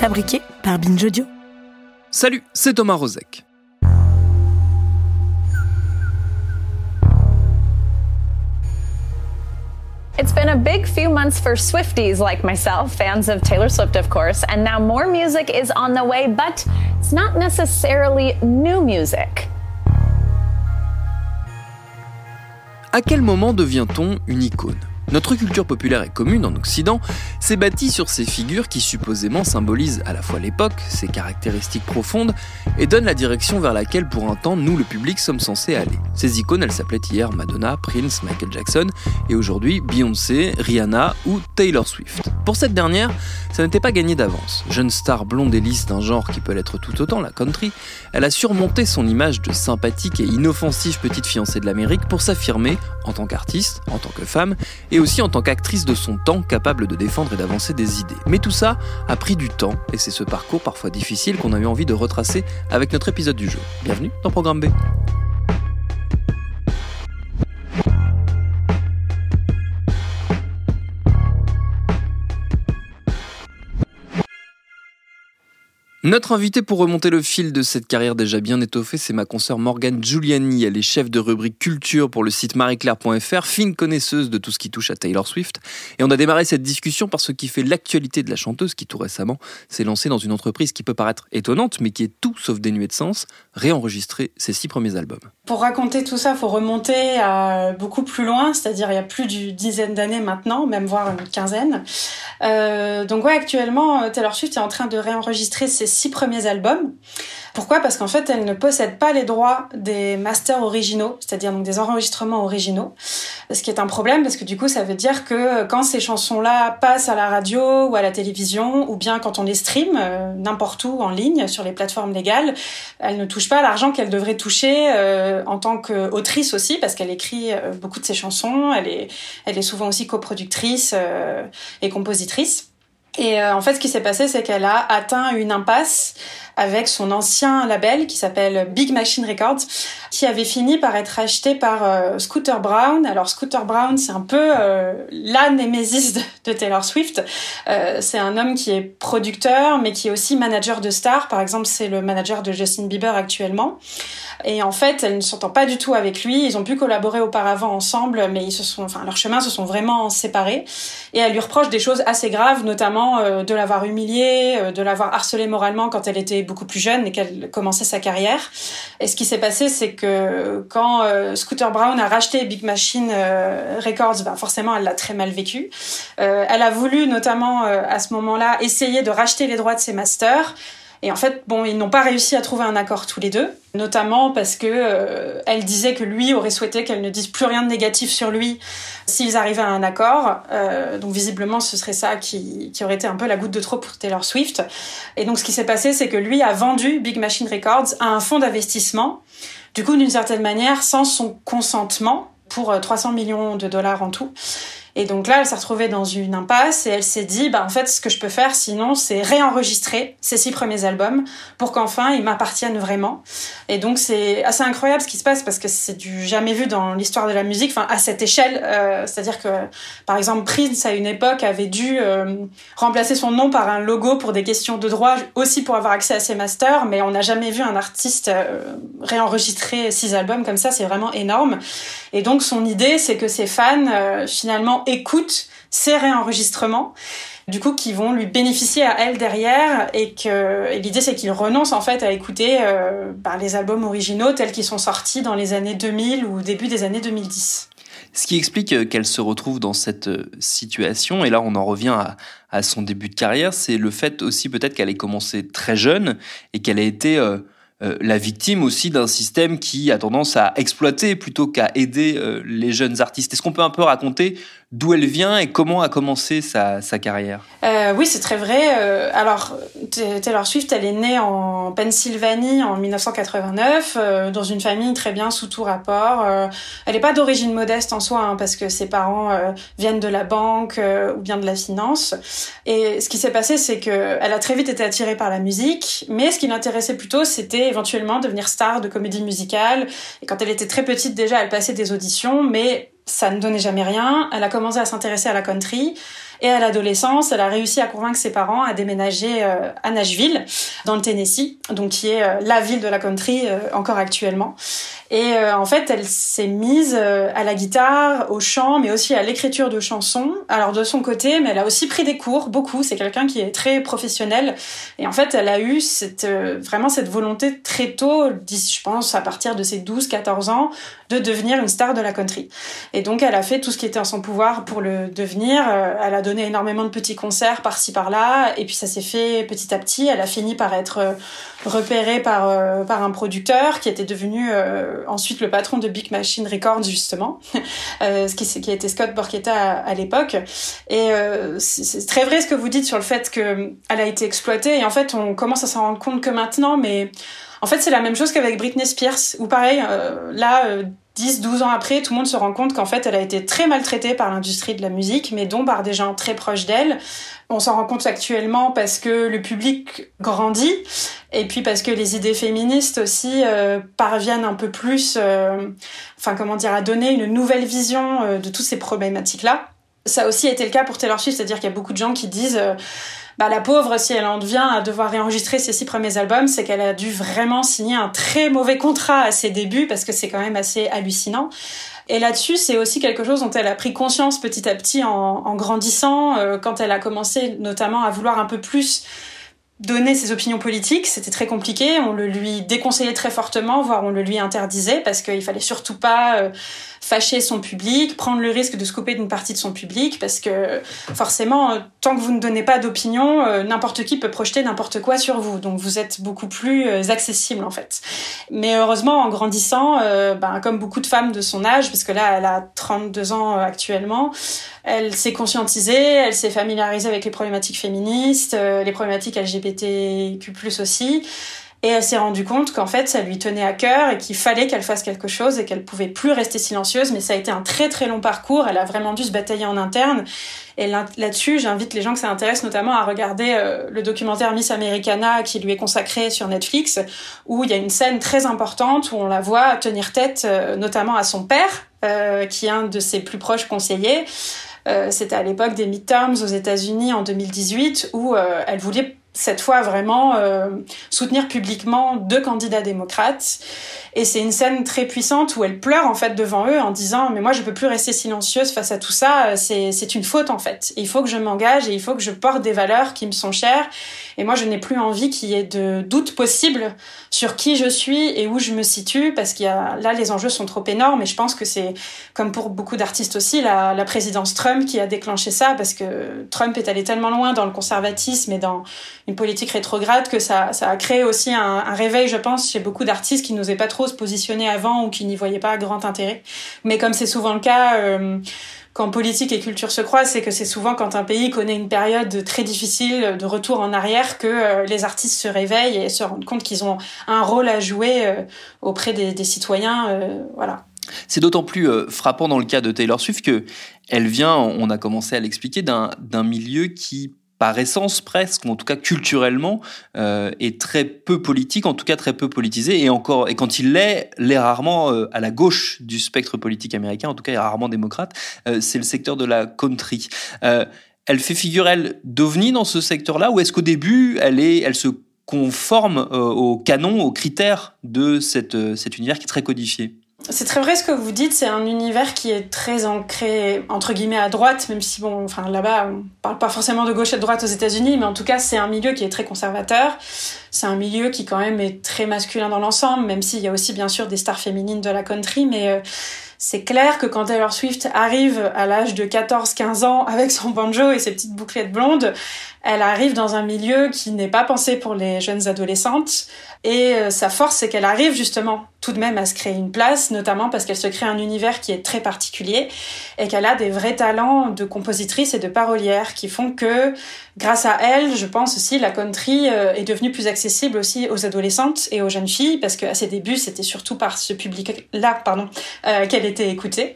Fabriqué par Binge Audio. Salut, c'est Thomas Rozek. It's been a big few months for Swifties like myself, fans of Taylor Swift, of course, and now more music is on the way, but it's not necessarily new music. À quel moment devient-on une icône? Notre culture populaire et commune en Occident s'est bâtie sur ces figures qui supposément symbolisent à la fois l'époque, ses caractéristiques profondes, et donnent la direction vers laquelle pour un temps nous le public sommes censés aller. Ces icônes, elles s'appelaient hier Madonna, Prince, Michael Jackson, et aujourd'hui Beyoncé, Rihanna ou Taylor Swift. Pour cette dernière, ça n'était pas gagné d'avance. Jeune star blonde et lisse d'un genre qui peut l'être tout autant, la country, elle a surmonté son image de sympathique et inoffensive petite fiancée de l'Amérique pour s'affirmer en tant qu'artiste, en tant que femme, et aussi en tant qu'actrice de son temps capable de défendre et d'avancer des idées. Mais tout ça a pris du temps, et c'est ce parcours parfois difficile qu'on a eu envie de retracer avec notre épisode du jeu. Bienvenue dans Programme B. Notre invitée pour remonter le fil de cette carrière déjà bien étoffée, c'est ma consoeur Morgane Giuliani. Elle est chef de rubrique culture pour le site marieclaire.fr, fine connaisseuse de tout ce qui touche à Taylor Swift. Et on a démarré cette discussion par ce qui fait l'actualité de la chanteuse qui tout récemment s'est lancée dans une entreprise qui peut paraître étonnante, mais qui est tout sauf dénuée de sens, réenregistrer ses six premiers albums. Pour raconter tout ça, il faut remonter à beaucoup plus loin, c'est-à-dire il y a plus d'une dizaine d'années maintenant, même voire une quinzaine. Euh, donc ouais, actuellement, Taylor Swift est en train de réenregistrer ses six premiers albums. Pourquoi? Parce qu'en fait, elle ne possède pas les droits des masters originaux, c'est-à-dire des enregistrements originaux. Ce qui est un problème parce que du coup, ça veut dire que quand ces chansons-là passent à la radio ou à la télévision, ou bien quand on les stream euh, n'importe où en ligne sur les plateformes légales, elle ne touche pas l'argent qu'elle devrait toucher euh, en tant qu'autrice aussi, parce qu'elle écrit euh, beaucoup de ses chansons. Elle est, elle est souvent aussi coproductrice et compositrice. Et euh, en fait, ce qui s'est passé, c'est qu'elle a atteint une impasse avec son ancien label qui s'appelle Big Machine Records, qui avait fini par être acheté par euh, Scooter Brown. Alors Scooter Brown, c'est un peu euh, la némésis de, Taylor Swift. c'est un homme qui est producteur, mais qui est aussi manager de stars. Par exemple, c'est le manager de Justin Bieber actuellement. Et en fait, elle ne s'entend pas du tout avec lui. Ils ont pu collaborer auparavant ensemble, mais ils se leurs chemins se sont vraiment séparés. Et elle lui reproche des choses assez graves, notamment euh, de l'avoir humiliée, euh, de l'avoir harcelée moralement quand elle était beaucoup plus jeune et qu'elle commençait sa carrière. Et ce qui s'est passé, c'est que quand euh, Scooter Brown a racheté Big Machine Records, bah forcément, elle l'a très mal vécu. elle a voulu, notamment à ce moment-là, essayer de racheter les droits de ses masters. Et en fait, bon, ils n'ont pas réussi à trouver un accord tous les deux, notamment parce que euh, elle disait que lui aurait souhaité qu'elle ne dise plus rien de négatif sur lui s'ils arrivaient à un accord. Euh, donc visiblement, ce serait ça qui, qui aurait été un peu la goutte de trop pour Taylor Swift. Et donc ce qui s'est passé, c'est que lui a vendu Big Machine Records à un fonds d'investissement, du coup d'une certaine manière sans son consentement pour 300 euh, millions de dollars en tout. Et donc là, elle s'est retrouvée dans une impasse et elle s'est dit, bah en fait, ce que je peux faire, sinon, c'est réenregistrer ces six premiers albums pour qu'enfin ils m'appartiennent vraiment. Et donc c'est assez incroyable ce qui se passe parce que c'est du jamais vu dans l'histoire de la musique, enfin à cette échelle. Euh, C'est-à-dire que, par exemple, Prince à une époque avait dû euh, remplacer son nom par un logo pour des questions de droit, aussi pour avoir accès à ses masters, mais on n'a jamais vu un artiste euh, réenregistrer six albums comme ça. C'est vraiment énorme. Et donc son idée, c'est que ses fans euh, finalement écoutent ces réenregistrements du coup qui vont lui bénéficier à elle derrière et que l'idée c'est qu'il renonce en fait à écouter euh, bah, les albums originaux tels qu'ils sont sortis dans les années 2000 ou début des années 2010. Ce qui explique euh, qu'elle se retrouve dans cette euh, situation, et là on en revient à, son début de carrière, c'est le fait aussi peut-être qu'elle ait commencé très jeune et qu'elle a été la victime aussi d'un système qui a tendance à exploiter plutôt qu'à aider euh, les jeunes artistes. Est-ce qu'on peut un peu raconter d'où elle vient et comment a commencé sa, carrière? Euh, Oui, c'est très vrai. Euh, alors, Taylor Swift, elle est née en Pennsylvanie en 1989, euh, dans une famille très bien sous tout rapport. Euh, elle n'est pas d'origine modeste en soi, hein, parce que ses parents viennent de la banque ou bien de la finance. Et ce qui s'est passé, c'est qu'elle a très vite été attirée par la musique, mais ce qui l'intéressait plutôt, c'était éventuellement devenir star de comédie musicale. Et quand elle était très petite, déjà, elle passait des auditions, mais ça ne donnait jamais rien. Elle a commencé à s'intéresser à la country. Et à l'adolescence, elle a réussi à convaincre ses parents à déménager euh, à Nashville, dans le Tennessee, donc qui est euh, la ville de la country euh, encore actuellement. Et en fait, elle s'est mise à la guitare, au chant, mais aussi à l'écriture de chansons. Alors de son côté, mais elle a aussi pris des cours, beaucoup. C'est quelqu'un qui est très professionnel. Et en fait, elle a eu cette, vraiment cette volonté très tôt, je pense à partir de ses 12-14 ans, de devenir une star de la country. Donc, elle a fait tout ce qui était en son pouvoir pour le devenir. elle a donné énormément de petits concerts par-ci par-là. Et puis ça s'est fait petit à petit. Elle a fini par être repérée par, par un producteur qui était devenu euh, ensuite le patron de Big Machine Records justement, euh, qui, été Scott Borchetta à, l'époque. Et euh, c'est très vrai ce que vous dites sur le fait qu'elle a été exploitée. Et en fait, on commence à s'en rendre compte que maintenant, mais en fait, c'est la même chose qu'avec Britney Spears, où pareil, là, 10, 12 ans après, tout le monde se rend compte qu'en fait, elle a été très maltraitée par l'industrie de la musique, mais dont par des gens très proches d'elle. On s'en rend compte actuellement parce que le public grandit et puis parce que les idées féministes aussi euh, parviennent un peu plus, euh, enfin comment dire, à donner une nouvelle vision euh, de toutes ces problématiques-là. Ça a aussi été le cas pour Taylor Swift, c'est-à-dire qu'il y a beaucoup de gens qui disent bah, la pauvre, si elle en vient à devoir réenregistrer ses six premiers albums, c'est qu'elle a dû vraiment signer un très mauvais contrat à ses débuts parce que c'est quand même assez hallucinant. Et là-dessus, c'est aussi quelque chose dont elle a pris conscience petit à petit en, en grandissant, euh, quand elle a commencé notamment à vouloir un peu plus donner ses opinions politiques, c'était très compliqué. On le lui déconseillait très fortement, voire on le lui interdisait parce qu'il fallait surtout pas euh, fâcher son public, prendre le risque de se couper d'une partie de son public parce que forcément, euh, tant que vous ne donnez pas d'opinion, euh, n'importe qui peut projeter n'importe quoi sur vous. Donc vous êtes beaucoup plus accessible en fait. Mais heureusement, en grandissant, ben, comme beaucoup de femmes de son âge, parce que là, elle a 32 ans actuellement, elle s'est conscientisée, elle s'est familiarisée avec les problématiques féministes, les problématiques LGBT LGBTQ+, aussi. Et elle s'est rendue compte qu'en fait, ça lui tenait à cœur et qu'il fallait qu'elle fasse quelque chose et qu'elle pouvait plus rester silencieuse. Mais ça a été un très très long parcours. Elle a vraiment dû se batailler en interne. Et là-dessus, j'invite les gens que ça intéresse notamment à regarder euh, le documentaire Miss Americana qui lui est consacré sur Netflix, où il y a une scène très importante où on la voit tenir tête euh, notamment à son père, euh, qui est un de ses plus proches conseillers. C'était à l'époque des midterms aux États-Unis en 2018 où elle voulait cette fois vraiment euh, soutenir publiquement deux candidats démocrates. Et c'est une scène très puissante où elle pleure en fait devant eux en disant mais moi je peux plus rester silencieuse face à tout ça, c'est c'est une faute en fait. il faut que je m'engage et il faut que je porte des valeurs qui me sont chères. Et moi je n'ai plus envie qu'il y ait de doute possible sur qui je suis et où je me situe parce qu'il y a là les enjeux sont trop énormes et je pense que c'est comme pour beaucoup d'artistes aussi la, la présidence Trump qui a déclenché ça parce que Trump est allé tellement loin dans le conservatisme et dans une politique rétrograde que ça, ça a créé aussi un, un réveil, je pense, chez beaucoup d'artistes qui n'osaient pas trop se positionner avant ou qui n'y voyaient pas grand intérêt. Mais comme c'est souvent le cas, euh, quand politique et culture se croisent, c'est que c'est souvent quand un pays connaît une période très difficile de retour en arrière que euh, les artistes se réveillent et se rendent compte qu'ils ont un rôle à jouer euh, auprès des, des citoyens. voilà. C'est d'autant plus frappant dans le cas de Taylor Swift que elle vient, on a commencé à l'expliquer, d'un milieu qui par essence presque, ou en tout cas culturellement, euh, est très peu politique, en tout cas très peu politisé, et encore, et quand il l'est, l'est rarement euh, à la gauche du spectre politique américain, en tout cas, il est rarement démocrate. Euh, c'est le secteur de la country. Euh, elle fait figure elle d'ovni dans ce secteur-là, ou est-ce qu'au début, elle est, elle se conforme euh, aux canons, aux critères de cette, cet univers qui est très codifié? C'est très vrai ce que vous dites, c'est un univers qui est très ancré entre guillemets à droite, même si bon, enfin là-bas on parle pas forcément de gauche et de droite aux États-Unis, mais en tout cas c'est un milieu qui est très conservateur. c'est un milieu qui quand même est très masculin dans l'ensemble, même s'il y a aussi bien sûr des stars féminines de la country, mais euh, c'est clair que quand Taylor Swift arrive à l'âge de 14-15 ans avec son banjo et ses petites bouclettes blondes, elle arrive dans un milieu qui n'est pas pensé pour les jeunes adolescentes. Et euh, sa force, c'est qu'elle arrive justement tout de même à se créer une place, notamment parce qu'elle se crée un univers qui est très particulier et qu'elle a des vrais talents de compositrice et de parolière qui font que, grâce à elle, je pense aussi, la country euh, est devenue plus accessible aussi aux adolescentes et aux jeunes filles parce qu'à ses débuts, c'était surtout par ce public-là, pardon, euh, qu'elle était écoutée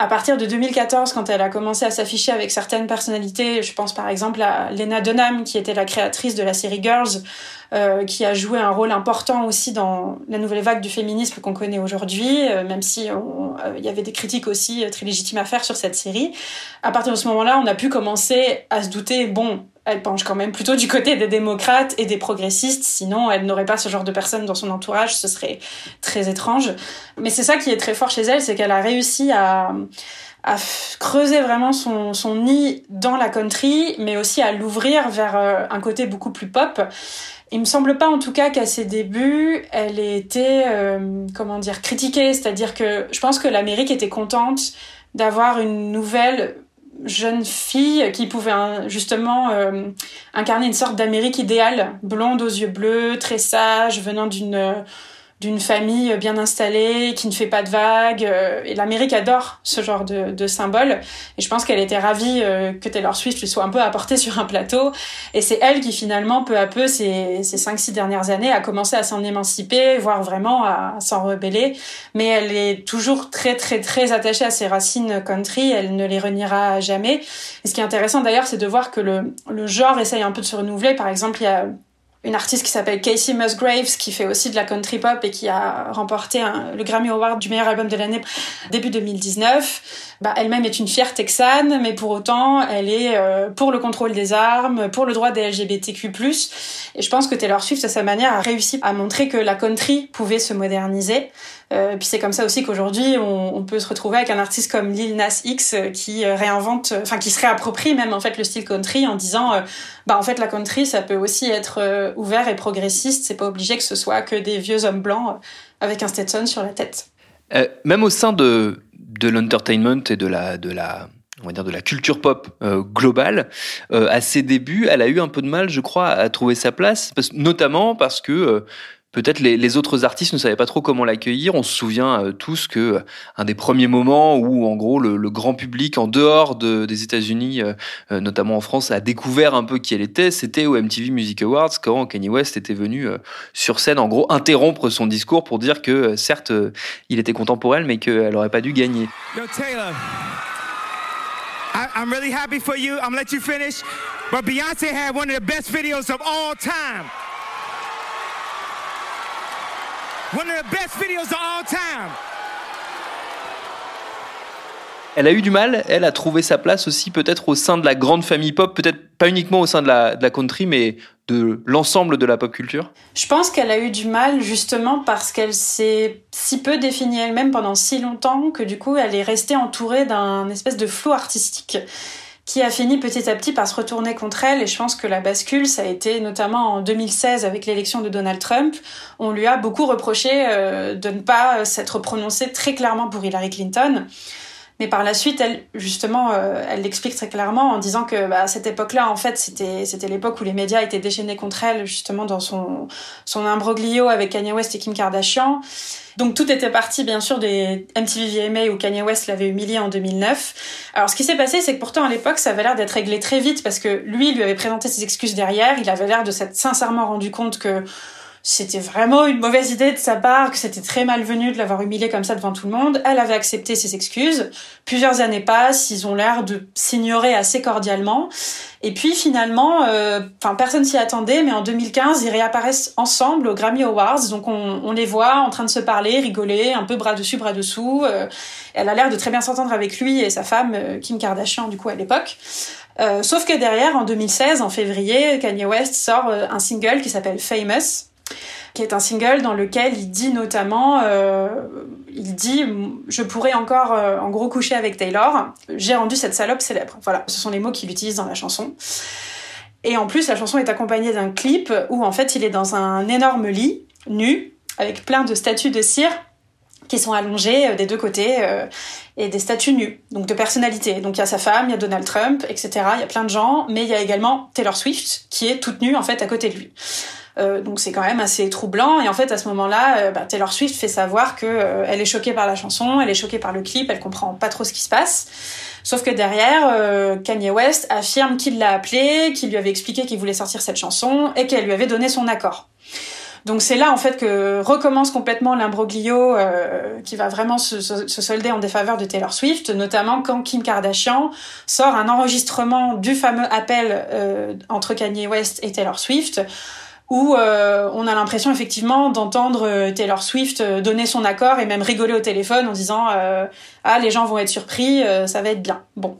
à partir de 2014, quand elle a commencé à s'afficher avec certaines personnalités, je pense par exemple à Lena Dunham, qui était la créatrice de la série Girls, euh, qui a joué un rôle important aussi dans la nouvelle vague du féminisme qu'on connaît aujourd'hui, euh, même si euh, il y avait des critiques aussi très légitimes à faire sur cette série. À partir de ce moment-là, on a pu commencer à se douter, bon, elle penche quand même plutôt du côté des démocrates et des progressistes, sinon elle n'aurait pas ce genre de personnes dans son entourage, ce serait très étrange. Mais c'est ça qui est très fort chez elle, c'est qu'elle a réussi à, creuser vraiment son, son nid dans la country, mais aussi à l'ouvrir vers euh, un côté beaucoup plus pop. Il me semble pas en tout cas qu'à ses débuts, elle ait été, euh, comment dire, critiquée. C'est-à-dire que je pense que l'Amérique était contente d'avoir une nouvelle jeune fille qui pouvait hein, justement euh, incarner une sorte d'Amérique idéale, blonde aux yeux bleus, très sage, venant d'une d'une famille bien installée, qui ne fait pas de vagues. Euh, et l'Amérique adore ce genre de, de symbole. Et je pense qu'elle était ravie euh, que Taylor Swift lui soit un peu apportée sur un plateau. Et c'est elle qui finalement, peu à peu, ces, ces 5-6 dernières années, a commencé à s'en émanciper, voire vraiment à, s'en rebeller. Mais elle est toujours très, très, très attachée à ses racines country. Elle ne les reniera jamais. Et ce qui est intéressant d'ailleurs, c'est de voir que le, le genre essaye un peu de se renouveler. Par exemple, il y a une artiste qui s'appelle Casey Musgraves qui fait aussi de la country pop et qui a remporté le Grammy Award du meilleur album de l'année début 2019. Bah, elle-même est une fière texane, mais pour autant, elle est euh, pour le contrôle des armes, pour le droit des LGBTQ+. Et je pense que Taylor Swift, à sa manière, a réussi à montrer que la country pouvait se moderniser. Euh, puis c'est comme ça aussi qu'aujourd'hui, on, peut se retrouver avec un artiste comme Lil Nas X euh, qui euh, réinvente, enfin qui se réapproprie même en fait le style country en disant, bah en fait la country ça peut aussi être ouvert et progressiste. C'est pas obligé que ce soit que des vieux hommes blancs avec un Stetson sur la tête. même au sein de de l'entertainment et de la de la on va dire de la culture pop globale. À ses débuts, elle a eu un peu de mal, je crois, à trouver sa place, notamment parce que peut-être les, autres artistes ne savaient pas trop comment l'accueillir. On se souvient euh, tous que euh, un des premiers moments où, en gros, le, grand public en dehors de, des États-Unis, euh, notamment en France, a découvert un peu qui elle était, c'était au MTV Music Awards quand Kanye West était venu sur scène, en gros, interrompre son discours pour dire que certes, il était elle, mais qu'elle aurait pas dû gagner. Yo, Taylor. I'm really happy for you. I'm let you finish. But Beyonce had one of the best videos of all time. One of the best videos of all time. Elle a eu du mal, elle, a trouvé sa place aussi peut-être au sein de la grande famille pop, peut-être pas uniquement au sein de la, de la country, mais de l'ensemble de la pop culture Je pense qu'elle a eu du mal justement parce qu'elle s'est si peu définie elle-même pendant si longtemps que du coup elle est restée entourée d'un espèce de flou artistique qui a fini petit à petit par se retourner contre elle. Et je pense que la bascule, ça a été notamment en 2016 avec l'élection de Donald Trump. On lui a beaucoup reproché euh, de ne pas s'être prononcé très clairement pour Hillary Clinton. Mais par la suite, elle, justement, euh, elle l'explique très clairement en disant que bah, à cette époque-là, en fait, c'était c'était l'époque où les médias étaient déchaînés contre elle, justement dans son son imbroglio avec Kanye West et Kim Kardashian. Donc tout était parti bien sûr des MTV VMA où Kanye West l'avait humilié en 2009. Alors ce qui s'est passé, c'est que pourtant à l'époque, ça avait l'air d'être réglé très vite parce que lui, il lui avait présenté ses excuses derrière. Il avait l'air de s'être sincèrement rendu compte que c'était vraiment une mauvaise idée de sa part, que c'était très malvenu de l'avoir humilié comme ça devant tout le monde. Elle avait accepté ses excuses. Plusieurs années passent, ils ont l'air de s'ignorer assez cordialement. Et puis finalement, euh, enfin personne s'y attendait, mais en 2015, ils réapparaissent ensemble aux Grammy Awards. Donc on, on, les voit en train de se parler, rigoler, un peu bras dessus, bras dessous. Euh, elle a l'air de très bien s'entendre avec lui et sa femme euh, Kim Kardashian du coup à l'époque. Euh, sauf que derrière, en 2016, en février, Kanye West sort un single qui s'appelle Famous qui est un single dans lequel il dit notamment, euh, il dit, je pourrais encore euh, en gros coucher avec Taylor, j'ai rendu cette salope célèbre. Voilà, ce sont les mots qu'il utilise dans la chanson. Et en plus, la chanson est accompagnée d'un clip où en fait il est dans un énorme lit, nu, avec plein de statues de cire qui sont allongées euh, des deux côtés et des statues nues, donc de personnalités. Donc il y a sa femme, il y a Donald Trump, etc. Il y a plein de gens, mais il y a également Taylor Swift qui est toute nue en fait à côté de lui. Euh, donc c'est quand même assez troublant et en fait à ce moment-là, euh, bah, Taylor Swift fait savoir que euh, elle est choquée par la chanson, elle est choquée par le clip, elle comprend pas trop ce qui se passe. Sauf que derrière, Kanye West affirme qu'il l'a appelé, qu'il lui avait expliqué qu'il voulait sortir cette chanson et qu'elle lui avait donné son accord. Donc c'est là en fait que recommence complètement l'imbroglio euh, qui va vraiment se, se, solder en défaveur de Taylor Swift, notamment quand Kim Kardashian sort un enregistrement du fameux appel euh, entre Kanye West et Taylor Swift où euh, on a l'impression effectivement d'entendre euh, Taylor Swift euh, donner son accord et même rigoler au téléphone en disant ah les gens vont être surpris, ça va être bien. Bon.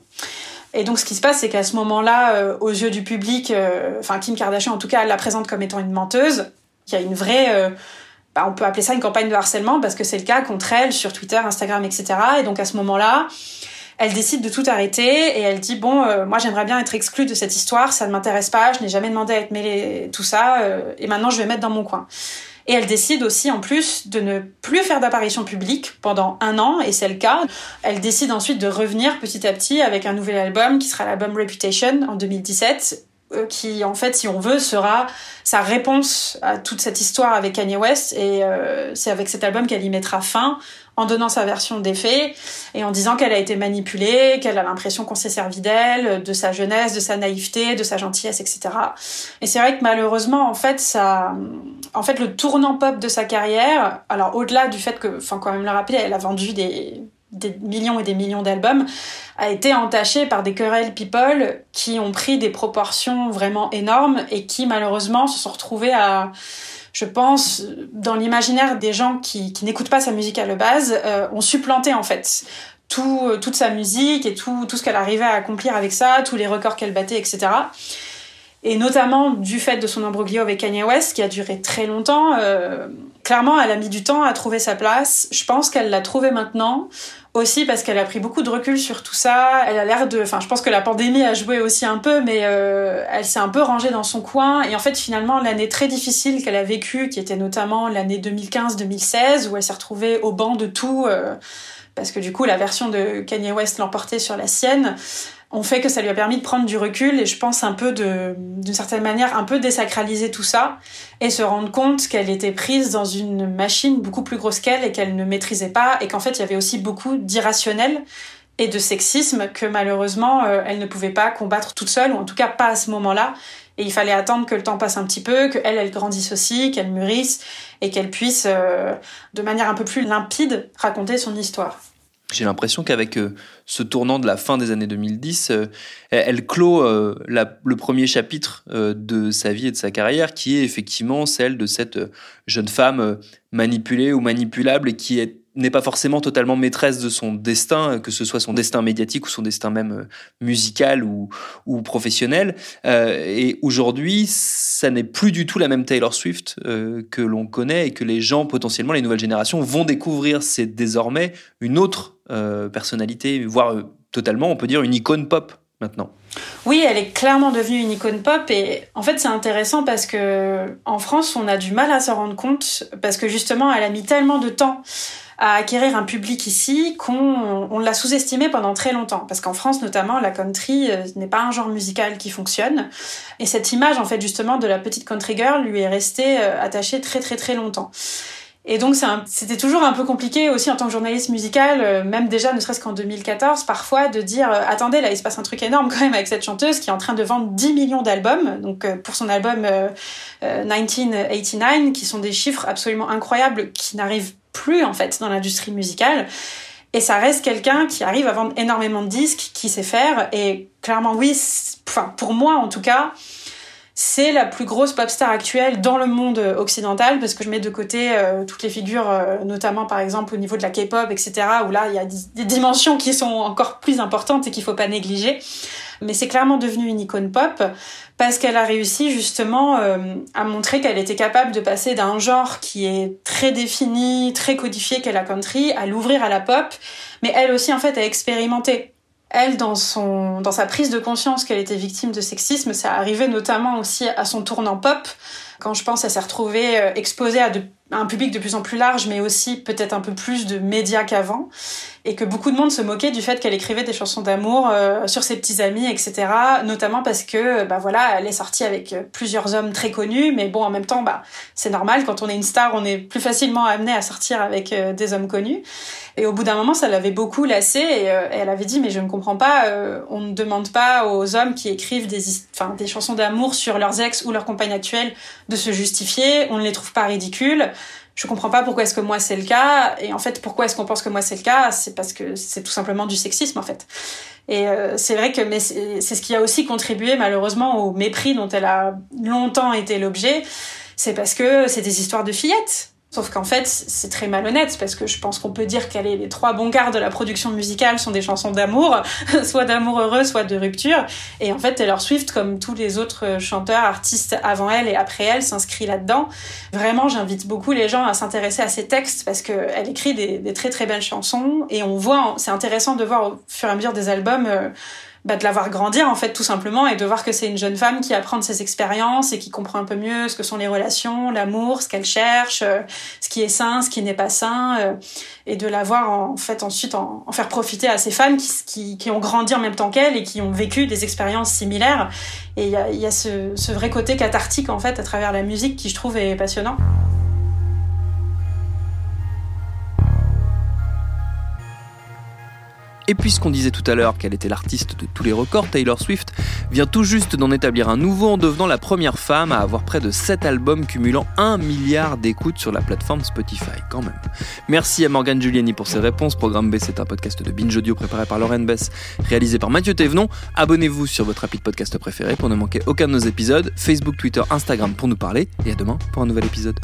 Et donc ce qui se passe, c'est qu'à ce moment-là, aux yeux du public, enfin Kim Kardashian en tout cas, la présente comme étant une menteuse. Il y a une vraie, bah, on peut appeler ça une campagne de harcèlement parce que c'est le cas contre elle sur Twitter, Instagram, etc. Et donc à ce moment-là, elle décide de tout arrêter et elle dit bon euh, moi j'aimerais bien être exclue de cette histoire ça ne m'intéresse pas je n'ai jamais demandé à être mêlée tout ça euh, et maintenant je vais mettre dans mon coin. Et elle décide aussi en plus de ne plus faire d'apparition publique pendant un an et c'est le cas. Elle décide ensuite de revenir petit à petit avec un nouvel album qui sera l'album Reputation en 2017 euh, qui en fait si on veut sera sa réponse à toute cette histoire avec Kanye West et c'est avec cet album qu'elle y mettra fin en donnant sa version des faits et en disant qu'elle a été manipulée, qu'elle a l'impression qu'on s'est servi d'elle, de sa jeunesse, de sa naïveté, de sa gentillesse, etc. Et c'est vrai que malheureusement, en fait, le tournant pop de sa carrière, alors au-delà du fait que, enfin, quand même le rappeler, elle a vendu des millions et des millions d'albums, a été entaché par des querelles people qui ont pris des proportions vraiment énormes et qui malheureusement se sont retrouvés à je pense, dans l'imaginaire des gens qui, n'écoutent pas sa musique à la base, euh, ont supplanté en fait euh, toute sa musique et tout, ce qu'elle arrivait à accomplir avec ça, tous les records qu'elle battait, etc. Et notamment du fait de son imbroglio avec Kanye West, qui a duré très longtemps. Euh, clairement, elle a mis du temps à trouver sa place. Je pense qu'elle l'a trouvé maintenant aussi parce qu'elle a pris beaucoup de recul sur tout ça. Elle a l'air de, enfin, je pense que la pandémie a joué aussi un peu, mais euh, elle s'est un peu rangée dans son coin. Et en fait, finalement, l'année très difficile qu'elle a vécue, qui était notamment l'année 2015-2016, où elle s'est retrouvée au banc de tout, euh, parce que du coup, la version de Kanye West l'emportait sur la sienne ont fait que ça lui a permis de prendre du recul et je pense un peu de, d'une certaine manière, un peu désacraliser tout ça et se rendre compte qu'elle était prise dans une machine beaucoup plus grosse qu'elle et qu'elle ne maîtrisait pas et qu'en fait il y avait aussi beaucoup d'irrationnel et de sexisme que malheureusement euh, elle ne pouvait pas combattre toute seule ou en tout cas pas à ce moment-là et il fallait attendre que le temps passe un petit peu, que elle, elle grandisse aussi, qu'elle mûrisse et qu'elle puisse, euh, de manière un peu plus limpide, raconter son histoire. J'ai l'impression qu'avec euh, ce tournant de la fin des années 2010, euh, elle clôt euh, le premier chapitre de sa vie et de sa carrière, qui est effectivement celle de cette jeune femme manipulée ou manipulable et qui est n'est pas forcément totalement maîtresse de son destin, que ce soit son destin médiatique ou son destin même musical ou, professionnel. et aujourd'hui, ça n'est plus du tout la même Taylor Swift que l'on connaît et que les gens, potentiellement les nouvelles générations, vont découvrir. C'est désormais une autre euh, personnalité, voire euh, totalement, on peut dire, une icône pop maintenant. Oui, elle est clairement devenue une icône pop et en fait c'est intéressant parce que en France on a du mal à se rendre compte parce que justement elle a mis tellement de temps à acquérir un public ici qu'on on, l'a sous-estimé pendant très longtemps. Parce qu'en France notamment la country euh, n'est pas un genre musical qui fonctionne. Et cette image en fait justement de la petite country girl lui est restée attachée très très très longtemps. Et donc c'était toujours un peu compliqué aussi en tant que journaliste musical, euh, même déjà ne serait-ce qu'en 2014, parfois de dire euh, attendez là il se passe un truc énorme quand même avec cette chanteuse qui est en train de vendre 10 millions d'albums, donc euh, pour son album 1989, qui sont des chiffres absolument incroyables qui n'arrivent plus en fait dans l'industrie musicale. Et ça reste quelqu'un qui arrive à vendre énormément de disques, qui sait faire. Et clairement oui, enfin pour moi en tout cas, c'est la plus grosse pop star actuelle dans le monde occidental parce que je mets de côté euh, toutes les figures, euh, notamment par exemple au niveau de la K-pop, etc., où là il y a des dimensions qui sont encore plus importantes et qu'il faut pas négliger. Mais c'est clairement devenu une icône pop parce qu'elle a réussi justement euh, à montrer qu'elle était capable de passer d'un genre qui est très défini, très codifié qu'est la country, à l'ouvrir à la pop, mais elle aussi en fait à expérimenter elle, dans, son, dans sa prise de conscience qu'elle était victime de sexisme, ça arrivait notamment aussi à son tournant pop, quand je pense, elle s'est retrouvée euh, exposée à un public de plus en plus large, mais aussi peut-être un peu plus de médias qu'avant, et que beaucoup de monde se moquait du fait qu'elle écrivait des chansons d'amour euh, sur ses petits amis, etc. Notamment parce que, bah voilà, elle est sortie avec euh, plusieurs hommes très connus, mais bon, en même temps, bah c'est normal. Quand on est une star, on est plus facilement amené à sortir avec euh, des hommes connus. Et au bout d'un moment, ça l'avait beaucoup lassée, et, elle avait dit, mais je ne comprends pas, on ne demande pas aux hommes qui écrivent des, enfin, des chansons d'amour sur leurs ex ou leurs compagnes actuelles de se justifier. On ne les trouve pas ridicules je comprends pas pourquoi est-ce que moi c'est le cas. Et en fait, pourquoi est-ce qu'on pense que moi c'est le cas? C'est parce que c'est tout simplement du sexisme en fait. Et euh, c'est vrai que mais c'est ce qui a aussi contribué malheureusement au mépris dont elle a longtemps été l'objet. C'est parce que c'est des histoires de fillettes. Sauf qu'en fait, c'est très malhonnête parce que je pense qu'on peut dire qu'elle est les trois bons quarts de la production musicale sont des chansons d'amour, soit d'amour heureux, soit de rupture. Et en fait, Taylor Swift, comme tous les autres chanteurs, artistes avant elle et après elle, s'inscrit là-dedans. Vraiment, j'invite beaucoup les gens à s'intéresser à ses textes parce qu'elle écrit des, des, très très belles chansons et on voit, c'est intéressant de voir au fur et à mesure des albums. Euh, bah, de la voir grandir en fait tout simplement et de voir que c'est une jeune femme qui apprend de ses expériences et qui comprend un peu mieux ce que sont les relations, l'amour, ce qu'elle cherche, euh, ce qui est sain, ce qui n'est pas sain euh, et de la voir en, fait ensuite en, faire profiter à ces femmes qui, qui, qui ont grandi en même temps qu'elle et qui ont vécu des expériences similaires et il y a, y a ce, ce vrai côté cathartique en fait à travers la musique qui je trouve est passionnant. Et puisqu'on disait tout à l'heure qu'elle était l'artiste de tous les records, Taylor Swift vient tout juste d'en établir un nouveau en devenant la première femme à avoir près de 7 albums cumulant 1 milliard d'écoutes sur la plateforme Spotify, quand même. Merci à Morgane Giuliani pour ses réponses. Programme B, c'est un podcast de Binge Audio préparé par Lauren Bess, réalisé par Mathieu Thévenon. Abonnez-vous sur votre rapide podcast préféré pour ne manquer aucun de nos épisodes. Facebook, Twitter, Instagram pour nous parler. Et à demain pour un nouvel épisode.